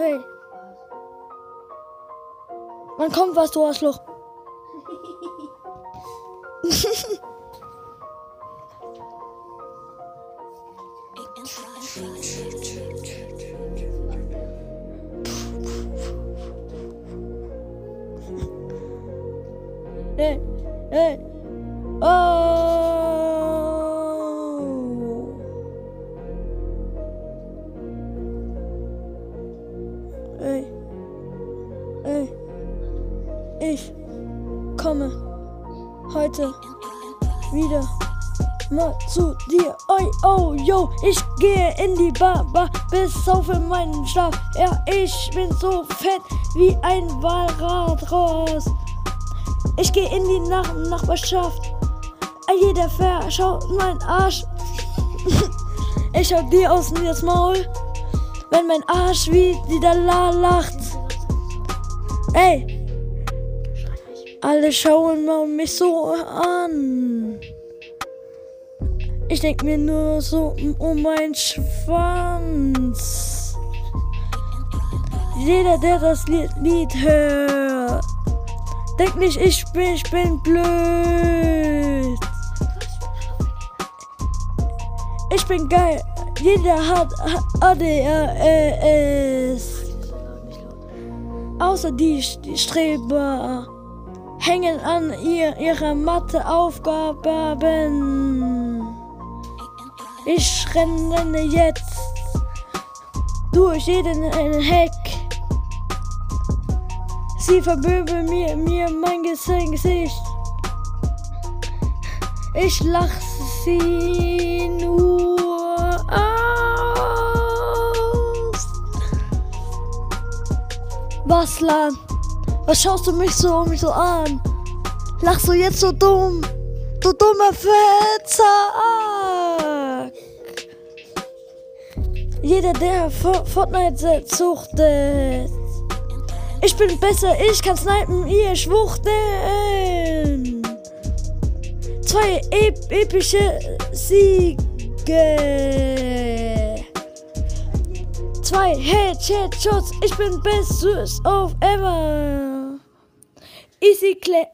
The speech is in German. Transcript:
Hey. Wann kommt was, du Arschloch? hey, hey. Oh. Ey. Ey. Ich komme heute wieder mal zu dir. Oi, oh, yo, ich gehe in die Bar, Bar bis auf in meinen Schlaf. Ja, ich bin so fett wie ein Walradross. Ich gehe in die Nach Nachbarschaft. Jeder verschaut mein Arsch. ich schau dir aus das Maul, wenn mein Arsch wieder la lacht. Ey, alle schauen mich so an. Ich denk mir nur so um meinen Schwanz. Jeder, der das Lied hört, denkt nicht, ich bin, ich bin blöd. Ich bin geil. Jeder hat ADHS. Außer die, Streber hängen an ihr, ihrer Matheaufgaben. Ich renne jetzt durch jeden Heck. Sie verböbeln mir, mir mein Gesicht. Ich lach sie Was, Lan? Was schaust du mich so, mich so an? Lachst du jetzt so dumm? Du dummer Fettsack! Jeder, der Fortnite suchtet. Ich bin besser, ich kann snipen, ihr schwuchteln. Zwei ep epische Siege. Zwei Headshots, ich bin bestes of ever. Easy Clap.